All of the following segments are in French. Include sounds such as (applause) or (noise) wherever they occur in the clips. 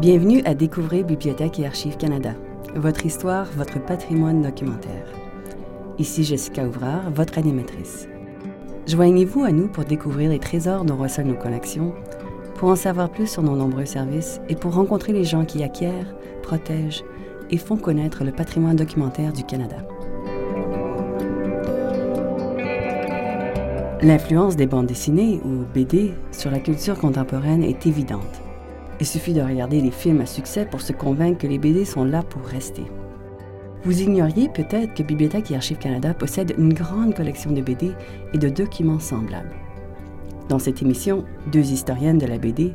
Bienvenue à Découvrir Bibliothèque et Archives Canada, votre histoire, votre patrimoine documentaire. Ici Jessica Ouvrard, votre animatrice. Joignez-vous à nous pour découvrir les trésors dont recèlent nos collections, pour en savoir plus sur nos nombreux services et pour rencontrer les gens qui acquièrent, protègent et font connaître le patrimoine documentaire du Canada. L'influence des bandes dessinées, ou BD, sur la culture contemporaine est évidente. Il suffit de regarder les films à succès pour se convaincre que les BD sont là pour rester. Vous ignoriez peut-être que Bibliothèque et Archives Canada possède une grande collection de BD et de documents semblables. Dans cette émission, deux historiennes de la BD,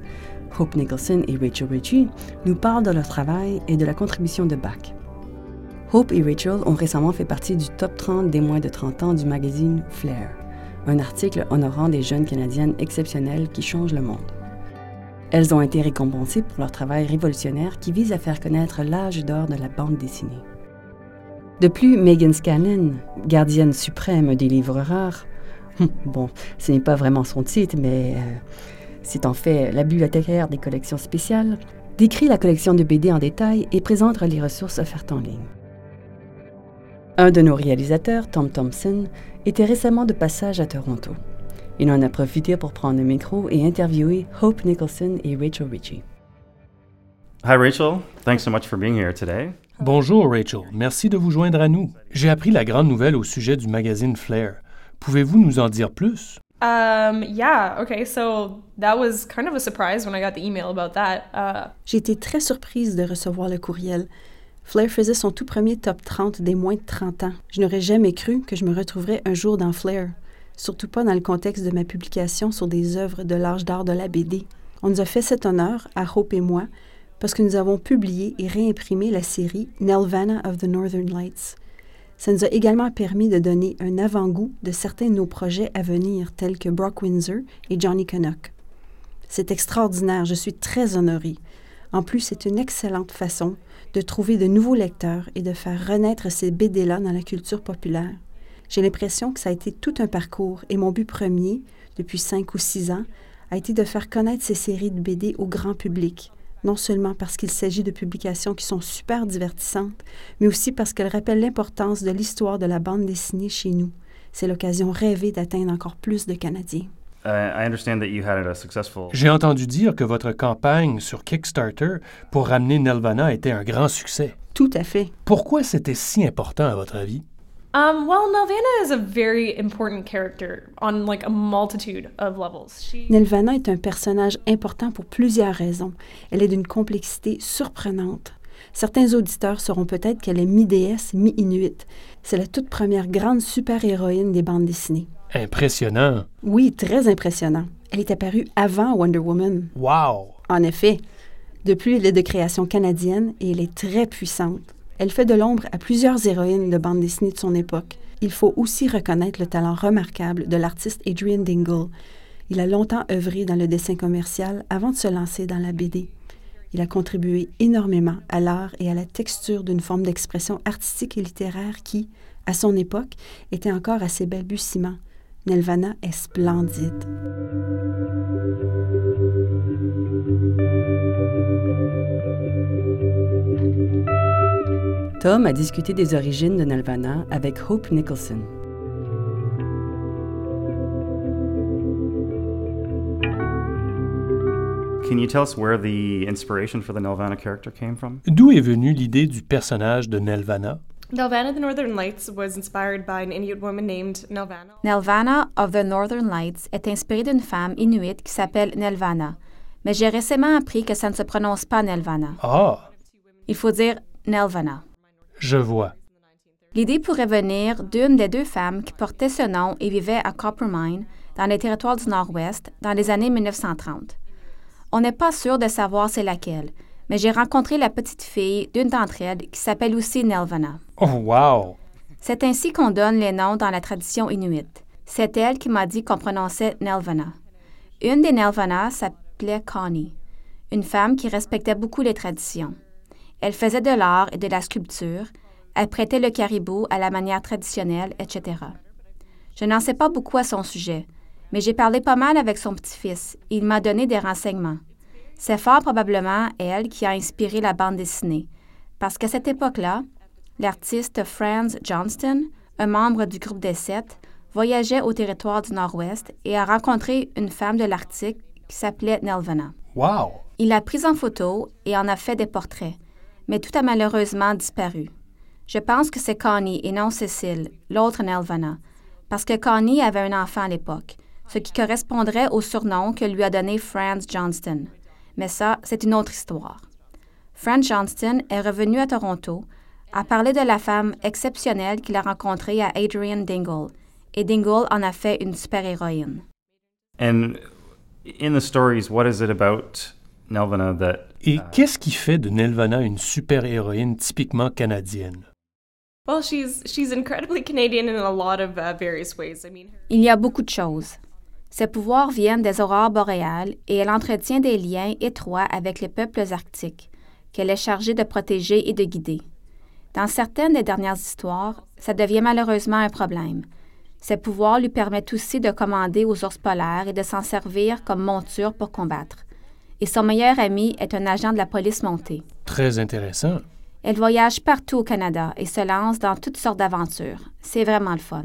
Hope Nicholson et Rachel Ritchie, nous parlent de leur travail et de la contribution de Bach. Hope et Rachel ont récemment fait partie du top 30 des moins de 30 ans du magazine Flair, un article honorant des jeunes Canadiennes exceptionnelles qui changent le monde. Elles ont été récompensées pour leur travail révolutionnaire qui vise à faire connaître l'âge d'or de la bande dessinée. De plus, Megan Scanlon, gardienne suprême des livres rares, bon, ce n'est pas vraiment son titre, mais euh, c'est en fait la bibliothécaire des collections spéciales, décrit la collection de BD en détail et présente les ressources offertes en ligne. Un de nos réalisateurs, Tom Thompson, était récemment de passage à Toronto. Il en a profité pour prendre le micro et interviewer Hope Nicholson et Rachel Ritchie. Hi Rachel, thanks so much for being here today. Bonjour Rachel, merci de vous joindre à nous. J'ai appris la grande nouvelle au sujet du magazine Flair. Pouvez-vous nous en dire plus? Um, yeah, okay, so that was kind of a surprise when I got the email about that. Uh, J'ai été très surprise de recevoir le courriel. Flair faisait son tout premier top 30 des moins de 30 ans. Je n'aurais jamais cru que je me retrouverais un jour dans Flair surtout pas dans le contexte de ma publication sur des œuvres de l'âge d'art de la BD. On nous a fait cet honneur, à Hope et moi, parce que nous avons publié et réimprimé la série Nelvana of the Northern Lights. Ça nous a également permis de donner un avant-goût de certains de nos projets à venir, tels que Brock Windsor et Johnny Canuck. C'est extraordinaire, je suis très honorée. En plus, c'est une excellente façon de trouver de nouveaux lecteurs et de faire renaître ces BD-là dans la culture populaire. J'ai l'impression que ça a été tout un parcours et mon but premier, depuis cinq ou six ans, a été de faire connaître ces séries de BD au grand public, non seulement parce qu'il s'agit de publications qui sont super divertissantes, mais aussi parce qu'elles rappellent l'importance de l'histoire de la bande dessinée chez nous. C'est l'occasion rêvée d'atteindre encore plus de Canadiens. J'ai entendu dire que votre campagne sur Kickstarter pour ramener Nelvana était un grand succès. Tout à fait. Pourquoi c'était si important à votre avis? Um, well, Nelvana is a very important character on like a multitude of levels. She... Nelvana est un personnage important pour plusieurs raisons. Elle est d'une complexité surprenante. Certains auditeurs sauront peut-être qu'elle est mi-déesse, mi-inuit. C'est la toute première grande super-héroïne des bandes dessinées. Impressionnant. Oui, très impressionnant. Elle est apparue avant Wonder Woman. Wow! En effet. De plus, elle est de création canadienne et elle est très puissante. Elle fait de l'ombre à plusieurs héroïnes de bande dessinée de son époque. Il faut aussi reconnaître le talent remarquable de l'artiste Adrian Dingle. Il a longtemps œuvré dans le dessin commercial avant de se lancer dans la BD. Il a contribué énormément à l'art et à la texture d'une forme d'expression artistique et littéraire qui, à son époque, était encore à ses balbutiements. Nelvana est splendide. Tom a discuté des origines de Nelvana avec Hope Nicholson. Can you tell us where the inspiration for the Nelvana character came from? D'où est venue l'idée du personnage de Nelvana? Nelvana of the Northern Lights was inspired by an Inuit woman named Nelvana. Nelvana of the Northern Lights est inspirée d'une femme inuite qui s'appelle Nelvana. Mais j'ai récemment appris que ça ne se prononce pas Nelvana. Ah! Il faut dire Nelvana. Je vois. L'idée pourrait venir d'une des deux femmes qui portait ce nom et vivait à Coppermine, dans les territoires du Nord-Ouest, dans les années 1930. On n'est pas sûr de savoir c'est laquelle, mais j'ai rencontré la petite fille d'une d'entre elles qui s'appelle aussi Nelvana. Oh, wow! C'est ainsi qu'on donne les noms dans la tradition inuite. C'est elle qui m'a dit qu'on prononçait Nelvana. Une des Nelvana s'appelait Connie, une femme qui respectait beaucoup les traditions. Elle faisait de l'art et de la sculpture, elle prêtait le caribou à la manière traditionnelle, etc. Je n'en sais pas beaucoup à son sujet, mais j'ai parlé pas mal avec son petit-fils et il m'a donné des renseignements. C'est fort probablement elle qui a inspiré la bande dessinée, parce qu'à cette époque-là, l'artiste Franz Johnston, un membre du groupe des Sept, voyageait au territoire du Nord-Ouest et a rencontré une femme de l'Arctique qui s'appelait Nelvana. Wow! Il l'a prise en photo et en a fait des portraits, mais tout a malheureusement disparu. Je pense que c'est Connie et non Cécile, l'autre Nelvana, parce que Connie avait un enfant à l'époque, ce qui correspondrait au surnom que lui a donné Franz Johnston. Mais ça, c'est une autre histoire. Franz Johnston est revenu à Toronto, a parlé de la femme exceptionnelle qu'il a rencontrée à Adrian Dingle, et Dingle en a fait une super-héroïne. And in the stories, what is it about Nelvana that Et qu'est-ce qui fait de Nelvana une super-héroïne typiquement canadienne? Well, she's she's incredibly Canadian in a lot of uh, various ways. I mean, Il y a beaucoup de choses. Ses pouvoirs viennent des aurores boréales et elle entretient des liens étroits avec les peuples arctiques, qu'elle est chargée de protéger et de guider. Dans certaines des dernières histoires, ça devient malheureusement un problème. Ses pouvoirs lui permettent aussi de commander aux ours polaires et de s'en servir comme monture pour combattre. Et son meilleur ami est un agent de la police montée. Très intéressant. Elle voyage partout au Canada et se lance dans toutes sortes d'aventures. C'est vraiment le fun.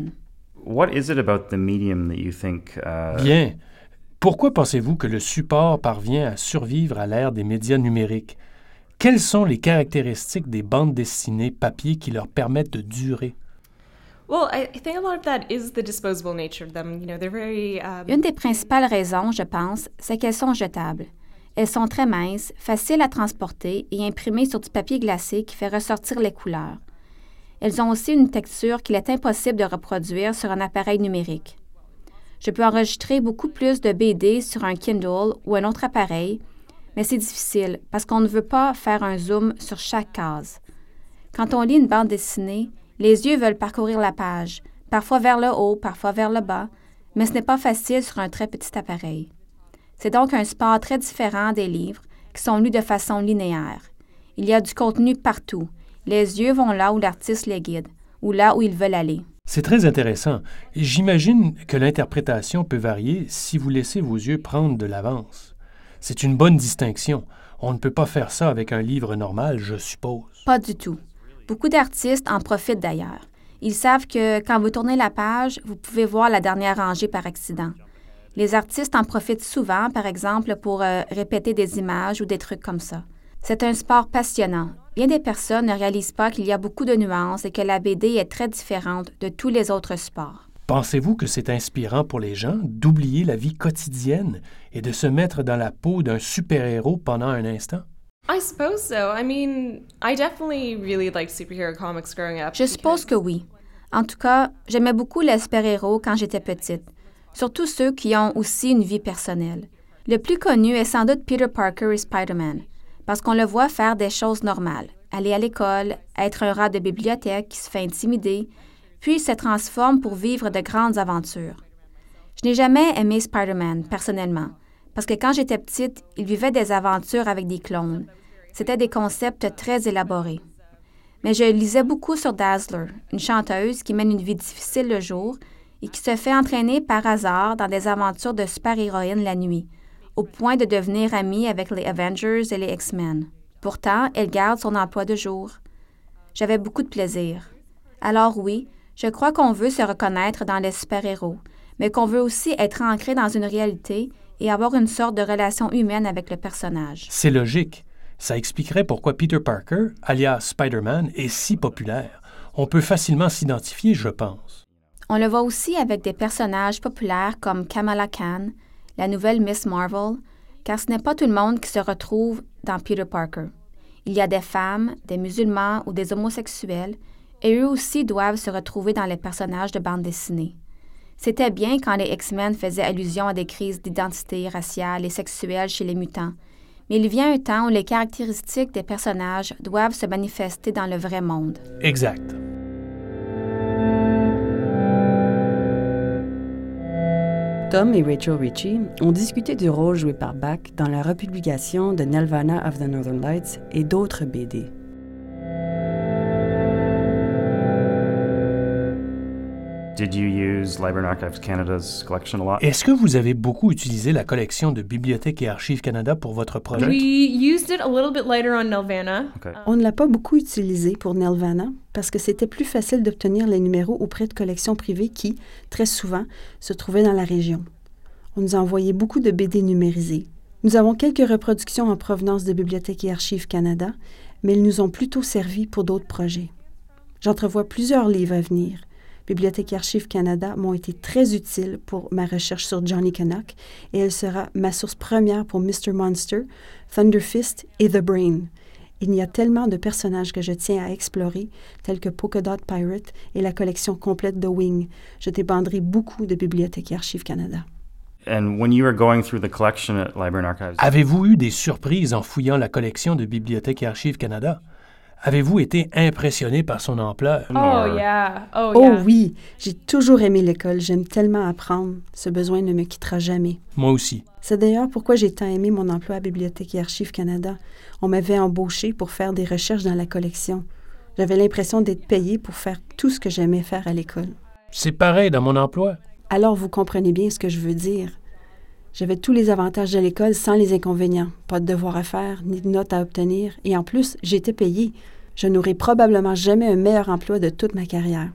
what is it about the medium that you think uh, Bien. Pourquoi pensez-vous que le support parvient à survivre à l'ère des médias numériques? Quelles sont les caractéristiques des bandes dessinées papier qui leur permettent de durer? well, I, I think a lot of that is the disposable nature of them. You know, they're very um, Une des principales raisons, je pense, c'est qu'elles sont jetables. Elles sont très minces, faciles à transporter et imprimées sur du papier glacé qui fait ressortir les couleurs. Elles ont aussi une texture qu'il est impossible de reproduire sur un appareil numérique. Je peux enregistrer beaucoup plus de BD sur un Kindle ou un autre appareil, mais c'est difficile parce qu'on ne veut pas faire un zoom sur chaque case. Quand on lit une bande dessinée, les yeux veulent parcourir la page, parfois vers le haut, parfois vers le bas, mais ce n'est pas facile sur un très petit appareil. C'est donc un sport très différent des livres qui sont lus de façon linéaire. Il y a du contenu partout. Les yeux vont là où l'artiste les guide, ou là où ils veulent aller. C'est très intéressant. J'imagine que l'interprétation peut varier si vous laissez vos yeux prendre de l'avance. C'est une bonne distinction. On ne peut pas faire ça avec un livre normal, je suppose. Pas du tout. Beaucoup d'artistes en profitent d'ailleurs. Ils savent que quand vous tournez la page, vous pouvez voir la dernière rangée par accident. Les artistes en profitent souvent, par exemple, pour euh, répéter des images ou des trucs comme ça. C'est un sport passionnant. Bien des personnes ne réalisent pas qu'il y a beaucoup de nuances et que la BD est très différente de tous les autres sports. Pensez-vous que c'est inspirant pour les gens d'oublier la vie quotidienne et de se mettre dans la peau d'un super-héros pendant un instant? I suppose so. I mean, I definitely really liked superhero comics growing up. Je suppose que oui. En tout cas, j'aimais beaucoup les super-héros quand j'étais petite, surtout ceux qui ont aussi une vie personnelle. Le plus connu est sans doute Peter Parker et Spider-Man, parce qu'on le voit faire des choses normales, aller à l'école, être un rat de bibliothèque qui se fait intimider, puis se transforme pour vivre de grandes aventures. Je n'ai jamais aimé Spider-Man, personnellement, parce que quand j'étais petite, il vivait des aventures avec des clones. C'était des concepts très élaborés. Mais je lisais beaucoup sur Dazzler, une chanteuse qui mène une vie difficile le jour et qui se fait entraîner par hasard dans des aventures de super-héroïnes la nuit, au point de devenir amie avec les Avengers et les X-Men. Pourtant, elle garde son emploi de jour. J'avais beaucoup de plaisir. Alors oui, je crois qu'on veut se reconnaître dans les super-héros, mais qu'on veut aussi être ancré dans une réalité et avoir une sorte de relation humaine avec le personnage. C'est logique. Ça expliquerait pourquoi Peter Parker, alias Spider-Man, est si populaire. On peut facilement s'identifier, je pense. On le voit aussi avec des personnages populaires comme Kamala Khan, la nouvelle Miss Marvel, car ce n'est pas tout le monde qui se retrouve dans Peter Parker. Il y a des femmes, des musulmans ou des homosexuels, et eux aussi doivent se retrouver dans les personnages de bande dessinée. C'était bien quand les X-Men faisaient allusion à des crises d'identité raciale et sexuelle chez les mutants, mais il vient un temps où les caractéristiques des personnages doivent se manifester dans le vrai monde. Exact. Tom et Rachel Ritchie ont discuté du rôle joué par Bach dans la republication de Nelvana of the Northern Lights et d'autres BD. Use use Library and Archives Canada's collection a lot. Est-ce que vous avez beaucoup utilisé la collection de Bibliothèque et Archives Canada pour votre projet? We used it a little bit later on Nelvana. Okay. On ne l'a pas beaucoup utilisé pour Nelvana parce que c'était plus facile d'obtenir les numéros auprès de collections privées qui, très souvent, se trouvaient dans la région. On nous a envoyé beaucoup de BD numérisés. Nous avons quelques reproductions en provenance de Bibliothèque et Archives Canada, mais ils nous ont plutôt servi pour d'autres projets. J'entrevois plusieurs livres à venir. Bibliothèque et Archives Canada m'ont été très utiles pour ma recherche sur Johnny Canuck et elle sera ma source première pour Mr. Monster, Thunderfist et The Brain. Il y a tellement de personnages que je tiens à explorer, tels que Polka Dot Pirate et la collection complète de Wing. Je dépenderai beaucoup de Bibliothèque et Archives Canada. And when you were going through the collection at Library and Archives, Avez-vous eu des surprises en fouillant la collection de Bibliothèque et Archives Canada? Avez-vous été impressionné par son ampleur? Oh yeah. Oh, Oh oui, j'ai toujours aimé l'école, j'aime tellement apprendre. Ce besoin ne me quittera jamais. Moi aussi. C'est d'ailleurs pourquoi j'ai tant aimé mon emploi à Bibliothèque et Archives Canada. On m'avait embauché pour faire des recherches dans la collection. J'avais l'impression d'être payé pour faire tout ce que j'aimais faire à l'école. C'est pareil dans mon emploi. Alors vous comprenez bien ce que je veux dire. J'avais tous les avantages de l'école sans les inconvénients. Pas de devoirs à faire, ni de notes à obtenir. Et en plus, j'étais payé. Je n'aurai probablement jamais un meilleur emploi de toute ma carrière.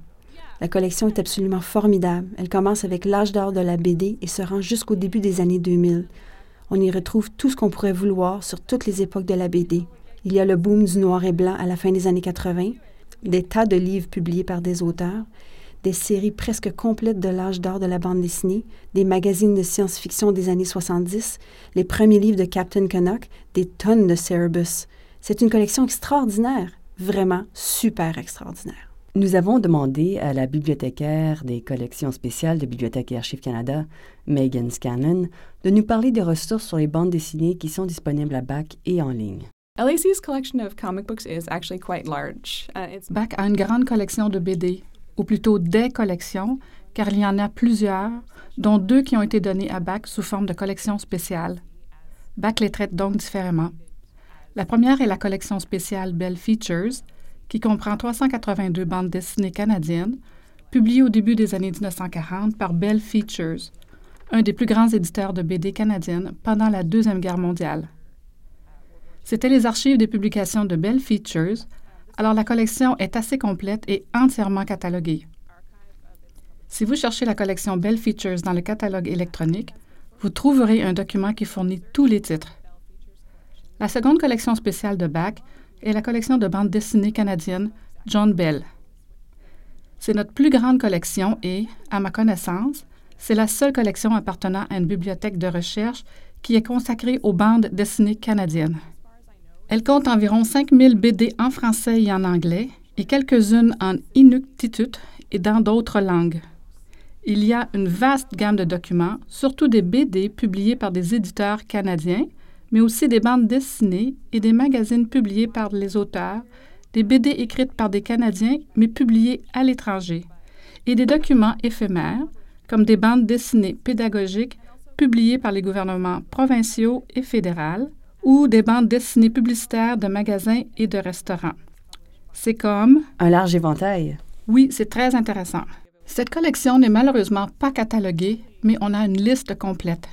La collection est absolument formidable. Elle commence avec l'âge d'or de la BD et se rend jusqu'au début des années 2000. On y retrouve tout ce qu'on pourrait vouloir sur toutes les époques de la BD. Il y a le boom du noir et blanc à la fin des années 80, des tas de livres publiés par des auteurs, des séries presque complètes de l'âge d'or de la bande dessinée, des magazines de science-fiction des années 70, les premiers livres de Captain Canuck, des tonnes de Cerebus. C'est une collection extraordinaire, vraiment super extraordinaire. Nous avons demandé à la bibliothécaire des collections spéciales de Bibliothèque et Archives Canada, Megan Scanlon, de nous parler des ressources sur les bandes dessinées qui sont disponibles à BAC et en ligne. LAC's collection of comic books is actually quite large. Uh, it's BAC a une grande collection de BD, ou plutôt des collections, car il y en a plusieurs, dont deux qui ont été données à BAC sous forme de collections spéciales. BAC les traite donc différemment. La première est la collection spéciale Bell Features, qui comprend 382 bandes dessinées canadiennes, publiées au début des années 1940 par Bell Features, un des plus grands éditeurs de BD canadiennes pendant la Deuxième Guerre mondiale. C'était les archives des publications de Bell Features, alors la collection est assez complète et entièrement cataloguée. Si vous cherchez la collection Bell Features dans le catalogue électronique, vous trouverez un document qui fournit tous les titres. La seconde collection spéciale de BAC est la collection de bandes dessinées canadiennes John Bell. C'est notre plus grande collection et, à ma connaissance, c'est la seule collection appartenant à une bibliothèque de recherche qui est consacrée aux bandes dessinées canadiennes. Elle compte environ 5000 BD en français et en anglais et quelques-unes en inuktitut et dans d'autres langues. Il y a une vaste gamme de documents, surtout des BD publiés par des éditeurs canadiens, mais aussi des bandes dessinées et des magazines publiés par les auteurs, des BD écrites par des Canadiens mais publiées à l'étranger, et des documents éphémères, comme des bandes dessinées pédagogiques publiées par les gouvernements provinciaux et fédéraux, ou des bandes dessinées publicitaires de magasins et de restaurants. C'est comme Un large éventail. oui, c'est très intéressant. Cette collection n'est malheureusement pas cataloguée, mais on a une liste complète.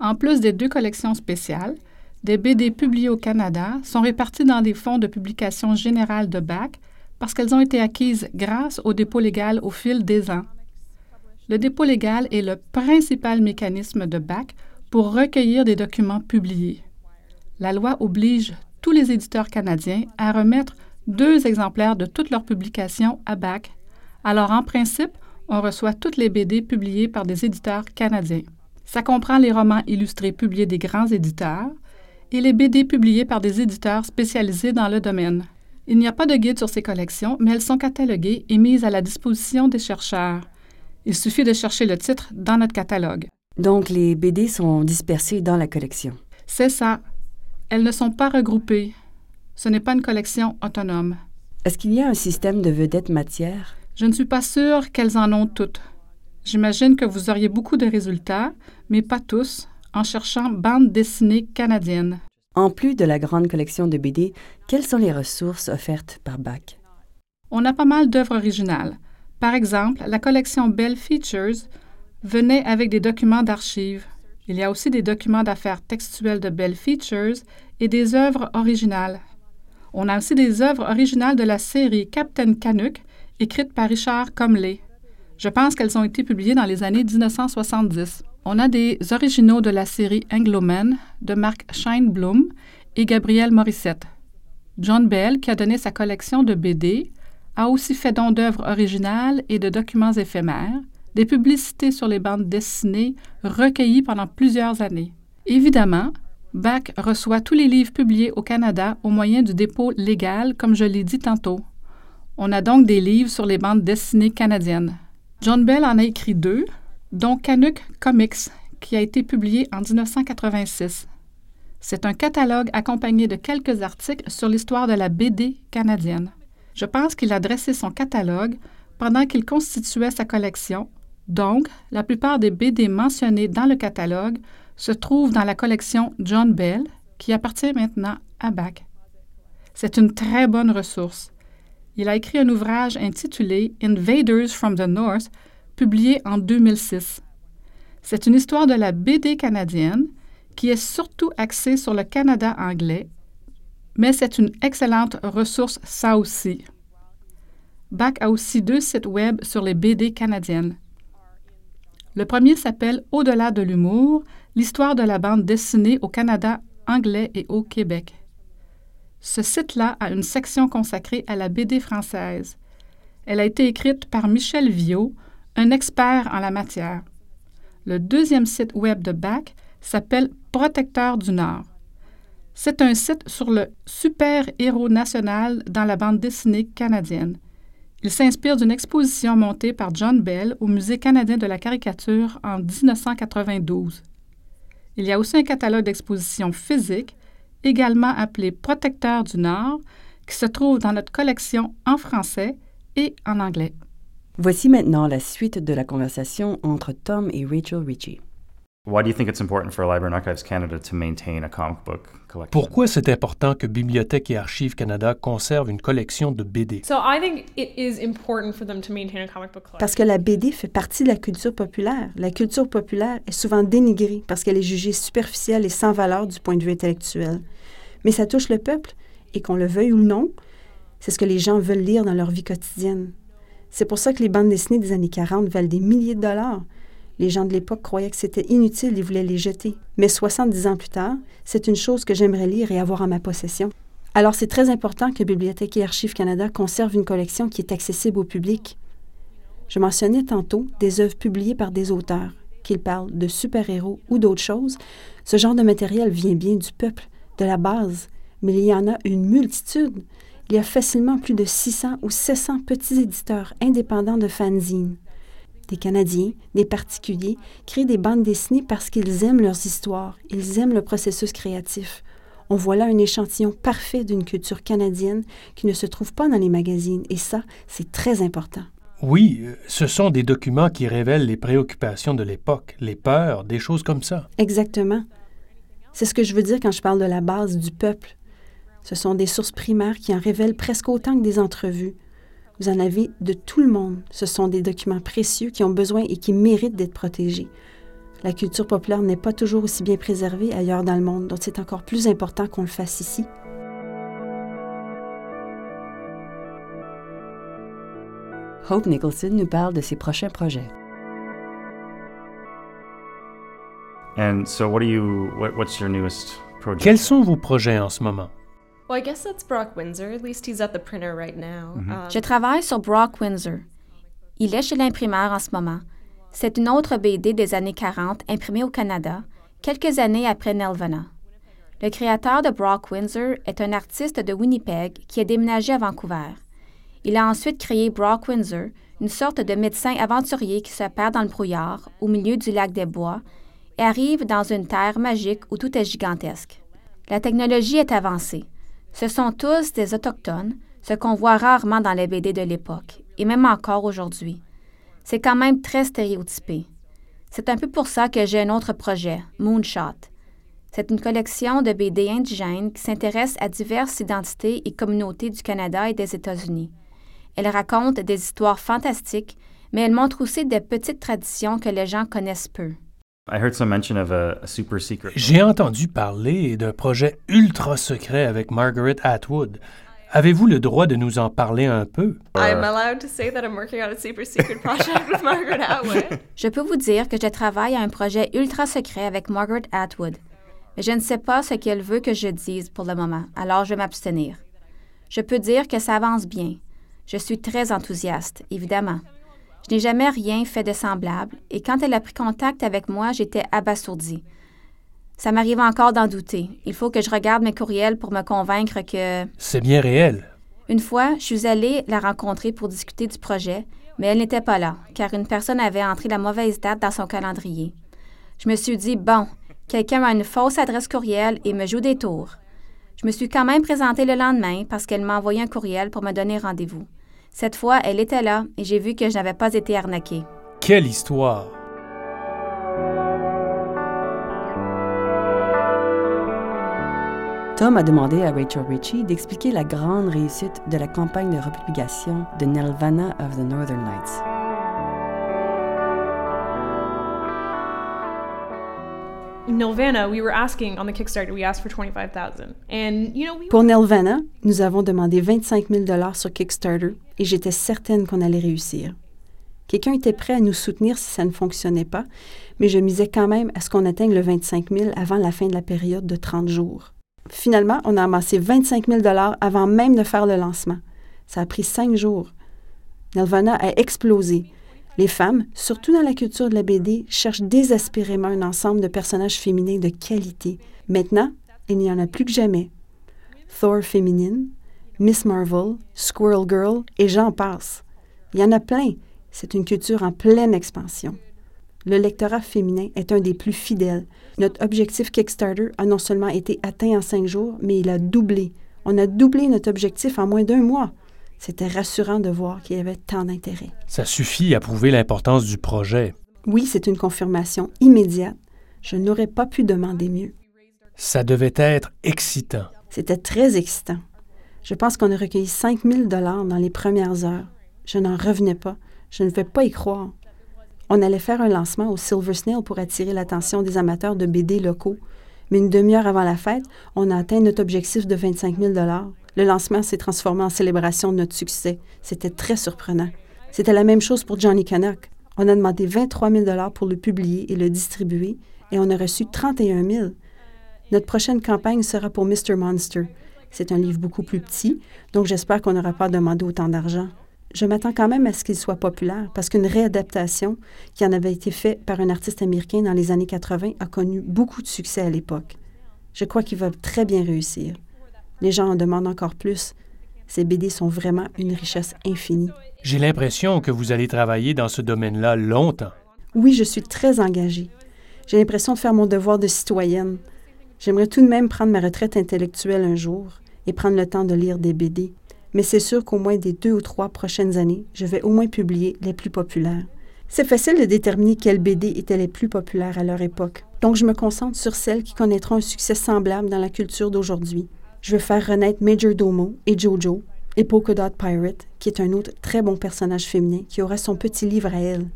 En plus des deux collections spéciales, des BD publiées au Canada sont réparties dans des fonds de publication générale de BAC parce qu'elles ont été acquises grâce au dépôt légal au fil des ans. Le dépôt légal est le principal mécanisme de BAC pour recueillir des documents publiés. La loi oblige tous les éditeurs canadiens à remettre deux exemplaires de toutes leurs publications à BAC. Alors, en principe, on reçoit toutes les BD publiées par des éditeurs canadiens. Ça comprend les romans illustrés publiés des grands éditeurs et les BD publiés par des éditeurs spécialisés dans le domaine. Il n'y a pas de guide sur ces collections, mais elles sont cataloguées et mises à la disposition des chercheurs. Il suffit de chercher le titre dans notre catalogue. Donc, les BD sont dispersés dans la collection. C'est ça. Elles ne sont pas regroupées. Ce n'est pas une collection autonome. Est-ce qu'il y a un système de vedettes matière? Je ne suis pas sûre qu'elles en ont toutes. J'imagine que vous auriez beaucoup de résultats, mais pas tous, en cherchant bande dessinée canadienne. En plus de la grande collection de BD, quelles sont les ressources offertes par BAC? On a pas mal d'œuvres originales. Par exemple, la collection Bell Features venait avec des documents d'archives. Il y a aussi des documents d'affaires textuels de Bell Features et des œuvres originales. On a aussi des œuvres originales de la série Captain Canuck, écrites par Richard Comley. Je pense qu'elles ont été publiées dans les années 1970. On a des originaux de la série Angloman de Mark Scheinblum et Gabriel Morissette. John Bell, qui a donné sa collection de BD, a aussi fait don d'œuvres originales et de documents éphémères, des publicités sur les bandes dessinées recueillies pendant plusieurs années. Évidemment, Bach reçoit tous les livres publiés au Canada au moyen du dépôt légal, comme je l'ai dit tantôt. On a donc des livres sur les bandes dessinées canadiennes. John Bell en a écrit deux, dont Canuck Comics, qui a été publié en 1986. C'est un catalogue accompagné de quelques articles sur l'histoire de la BD canadienne. Je pense qu'il a dressé son catalogue pendant qu'il constituait sa collection, donc la plupart des BD mentionnées dans le catalogue se trouvent dans la collection John Bell, qui appartient maintenant à Bach. C'est une très bonne ressource. Il a écrit un ouvrage intitulé Invaders from the North, publié en 2006. C'est une histoire de la BD canadienne qui est surtout axée sur le Canada anglais, mais c'est une excellente ressource ça aussi. Bach a aussi deux sites web sur les BD canadiennes. Le premier s'appelle Au-delà de l'humour, l'histoire de la bande dessinée au Canada anglais et au Québec. Ce site-là a une section consacrée à la BD française. Elle a été écrite par Michel Viau, un expert en la matière. Le deuxième site web de Bach s'appelle Protecteur du Nord. C'est un site sur le super-héros national dans la bande dessinée canadienne. Il s'inspire d'une exposition montée par John Bell au Musée canadien de la caricature en 1992. Il y a aussi un catalogue d'expositions physiques, également appelé Protecteur du Nord, qui se trouve dans notre collection en français et en anglais. Voici maintenant la suite de la conversation entre Tom et Rachel Ritchie. Pourquoi c'est important que Bibliothèque et Archives Canada conservent une collection de BD? So I think it is important for them to maintain a comic book collection. Parce que la BD fait partie de la culture populaire. La culture populaire est souvent dénigrée parce qu'elle est jugée superficielle et sans valeur du point de vue intellectuel. Mais ça touche le peuple, et qu'on le veuille ou non, c'est ce que les gens veulent lire dans leur vie quotidienne. C'est pour ça que les bandes dessinées des années 40 valent des milliers de dollars. Les gens de l'époque croyaient que c'était inutile et voulaient les jeter. Mais 70 ans plus tard, c'est une chose que j'aimerais lire et avoir en ma possession. Alors c'est très important que Bibliothèque et Archives Canada conserve une collection qui est accessible au public. Je mentionnais tantôt des œuvres publiées par des auteurs, qu'ils parlent de super-héros ou d'autres choses. Ce genre de matériel vient bien du peuple, de la base, mais il y en a une multitude. Il y a facilement plus de 600 ou 700 petits éditeurs indépendants de fanzines des Canadiens, des particuliers, créent des bandes dessinées parce qu'ils aiment leurs histoires, ils aiment le processus créatif. On voit là un échantillon parfait d'une culture canadienne qui ne se trouve pas dans les magazines, et ça, c'est très important. Oui, euh, ce sont des documents qui révèlent les préoccupations de l'époque, les peurs, des choses comme ça. Exactement. C'est ce que je veux dire quand je parle de la base du peuple. Ce sont des sources primaires qui en révèlent presque autant que des entrevues. Vous en avez de tout le monde. Ce sont des documents précieux qui ont besoin et qui méritent d'être protégés. La culture populaire n'est pas toujours aussi bien préservée ailleurs dans le monde, donc c'est encore plus important qu'on le fasse ici. Hope Nicholson nous parle de ses prochains projets. And so, what do you? What, what's your newest project? Quels sont vos projets en ce moment? Well, I guess that's Brock Windsor. At least he's at the printer right now. Um, Je travaille sur Brock Windsor. Il est chez l'imprimeur en ce moment. C'est une autre BD des années 40 imprimée au Canada, quelques années après Nelvana. Le créateur de Brock Windsor est un artiste de Winnipeg qui a déménagé à Vancouver. Il a ensuite créé Brock Windsor, une sorte de médecin aventurier qui se perd dans le brouillard, au milieu du lac des Bois, et arrive dans une terre magique où tout est gigantesque. La technologie est avancée. Ce sont tous des Autochtones, ce qu'on voit rarement dans les BD de l'époque, et même encore aujourd'hui. C'est quand même très stéréotypé. C'est un peu pour ça que j'ai un autre projet, Moonshot. C'est une collection de BD indigènes qui s'intéresse à diverses identités et communautés du Canada et des États-Unis. Elle raconte des histoires fantastiques, mais elle montre aussi des petites traditions que les gens connaissent peu. I heard some mention of a, a super secret. J'ai entendu parler d'un projet ultra secret avec Margaret Atwood. Avez-vous le droit de nous en parler un peu? I'm allowed to say that I'm working on a super secret project with Margaret Atwood. (laughs) Je peux vous dire que je travaille à un projet ultra secret avec Margaret Atwood, mais je ne sais pas ce qu'elle veut que je dise pour le moment, alors je vais m'abstenir. Je peux dire que ça avance bien. Je suis très enthousiaste, évidemment. Je n'ai jamais rien fait de semblable, et quand elle a pris contact avec moi, j'étais abasourdie. Ça m'arrive encore d'en douter. Il faut que je regarde mes courriels pour me convaincre que... C'est bien réel. Une fois, je suis allée la rencontrer pour discuter du projet, mais elle n'était pas là, car une personne avait entré la mauvaise date dans son calendrier. Je me suis dit, bon, quelqu'un a une fausse adresse courriel et me joue des tours. Je me suis quand même présentée le lendemain parce qu'elle m'a envoyé un courriel pour me donner rendez-vous. Cette fois, elle était là et j'ai vu que je n'avais pas été arnaquée. Quelle histoire! Tom a demandé à Rachel Ritchie d'expliquer la grande réussite de la campagne de republication de Nelvana of the Northern Lights. Nilvana, we were asking on the Kickstarter, we asked for 25,000. And, you know, we Pour Nelvana, nous avons demandé 25 000 sur Kickstarter et j'étais certaine qu'on allait réussir. Quelqu'un était prêt à nous soutenir si ça ne fonctionnait pas, mais je misais quand même à ce qu'on atteigne le 25 000 avant la fin de la période de 30 jours. Finalement, on a amassé 25 000 avant même de faire le lancement. Ça a pris cinq jours. Nelvana a explosé. Les femmes, surtout dans la culture de la BD, cherchent désespérément un ensemble de personnages féminins de qualité. Maintenant, il n'y en a plus que jamais. Thor féminine, Miss Marvel, Squirrel Girl, et j'en passe. Il y en a plein. C'est une culture en pleine expansion. Le lectorat féminin est un des plus fidèles. Notre objectif Kickstarter a non seulement été atteint en cinq jours, mais il a doublé. On a doublé notre objectif en moins d'un mois. C'était rassurant de voir qu'il y avait tant d'intérêt. Ça suffit à prouver l'importance du projet. Oui, c'est une confirmation immédiate. Je n'aurais pas pu demander mieux. Ça devait être excitant. C'était très excitant. Je pense qu'on a recueilli 5000 dollars dans les premières heures. Je n'en revenais pas. Je ne vais pas y croire. On allait faire un lancement au Silver Snail pour attirer l'attention des amateurs de BD locaux. Mais une demi-heure avant la fête, on a atteint notre objectif de 25 000 Le lancement s'est transformé en célébration de notre succès. C'était très surprenant. C'était la même chose pour Johnny Canuck. On a demandé 23 000 pour le publier et le distribuer, et on a reçu 31 000 Notre prochaine campagne sera pour Mr. Monster. C'est un livre beaucoup plus petit, donc j'espère qu'on n'aura pas demandé autant d'argent. Je m'attends quand même à ce qu'il soit populaire parce qu'une réadaptation qui en avait été faite par un artiste américain dans les années 80 a connu beaucoup de succès à l'époque. Je crois qu'il va très bien réussir. Les gens en demandent encore plus. Ces BD sont vraiment une richesse infinie. J'ai l'impression que vous allez travailler dans ce domaine-là longtemps. Oui, je suis très engagée. J'ai l'impression de faire mon devoir de citoyenne. J'aimerais tout de même prendre ma retraite intellectuelle un jour et prendre le temps de lire des BD mais c'est sûr qu'au moins des deux ou trois prochaines années, je vais au moins publier les plus populaires. C'est facile de déterminer quelles BD étaient les plus populaires à leur époque, donc je me concentre sur celles qui connaîtront un succès semblable dans la culture d'aujourd'hui. Je veux faire renaître Major Domo et Jojo, et Polka Dot Pirate, qui est un autre très bon personnage féminin qui aura son petit livre à elle.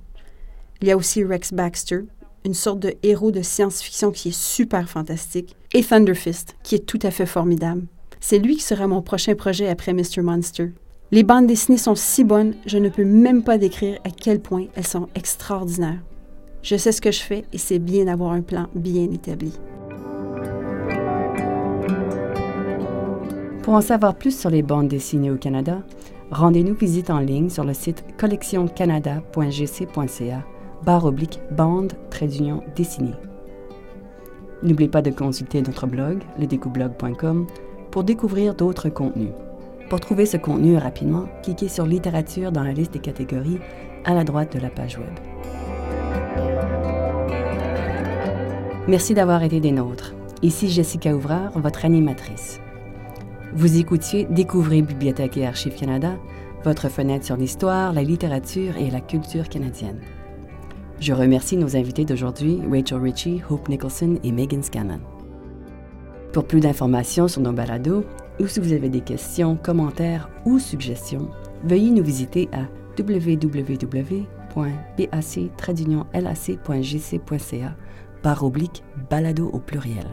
Il y a aussi Rex Baxter, une sorte de héros de science-fiction qui est super fantastique, et Thunderfist, qui est tout à fait formidable. C'est lui qui sera mon prochain projet après Mr. Monster. Les bandes dessinées sont si bonnes, je ne peux même pas décrire à quel point elles sont extraordinaires. Je sais ce que je fais et c'est bien d'avoir un plan bien établi. Pour en savoir plus sur les bandes dessinées au Canada, rendez-nous visite en ligne sur le site collectioncanada.gc.ca barre oblique bande trait d'union dessinée. N'oubliez pas de consulter notre blog, ledécoublog.com, pour découvrir d'autres contenus. Pour trouver ce contenu rapidement, cliquez sur Littérature dans la liste des catégories à la droite de la page Web. Merci d'avoir été des nôtres. Ici Jessica Ouvrard, votre animatrice. Vous écoutiez Découvrez Bibliothèque et Archives Canada, votre fenêtre sur l'histoire, la littérature et la culture canadienne. Je remercie nos invités d'aujourd'hui, Rachel Ritchie, Hope Nicholson et Megan Scanlon. Pour plus d'informations sur nos balados, ou si vous avez des questions, commentaires ou suggestions, veuillez nous visiter à www.bac-lac.gc.ca oblique balado au pluriel.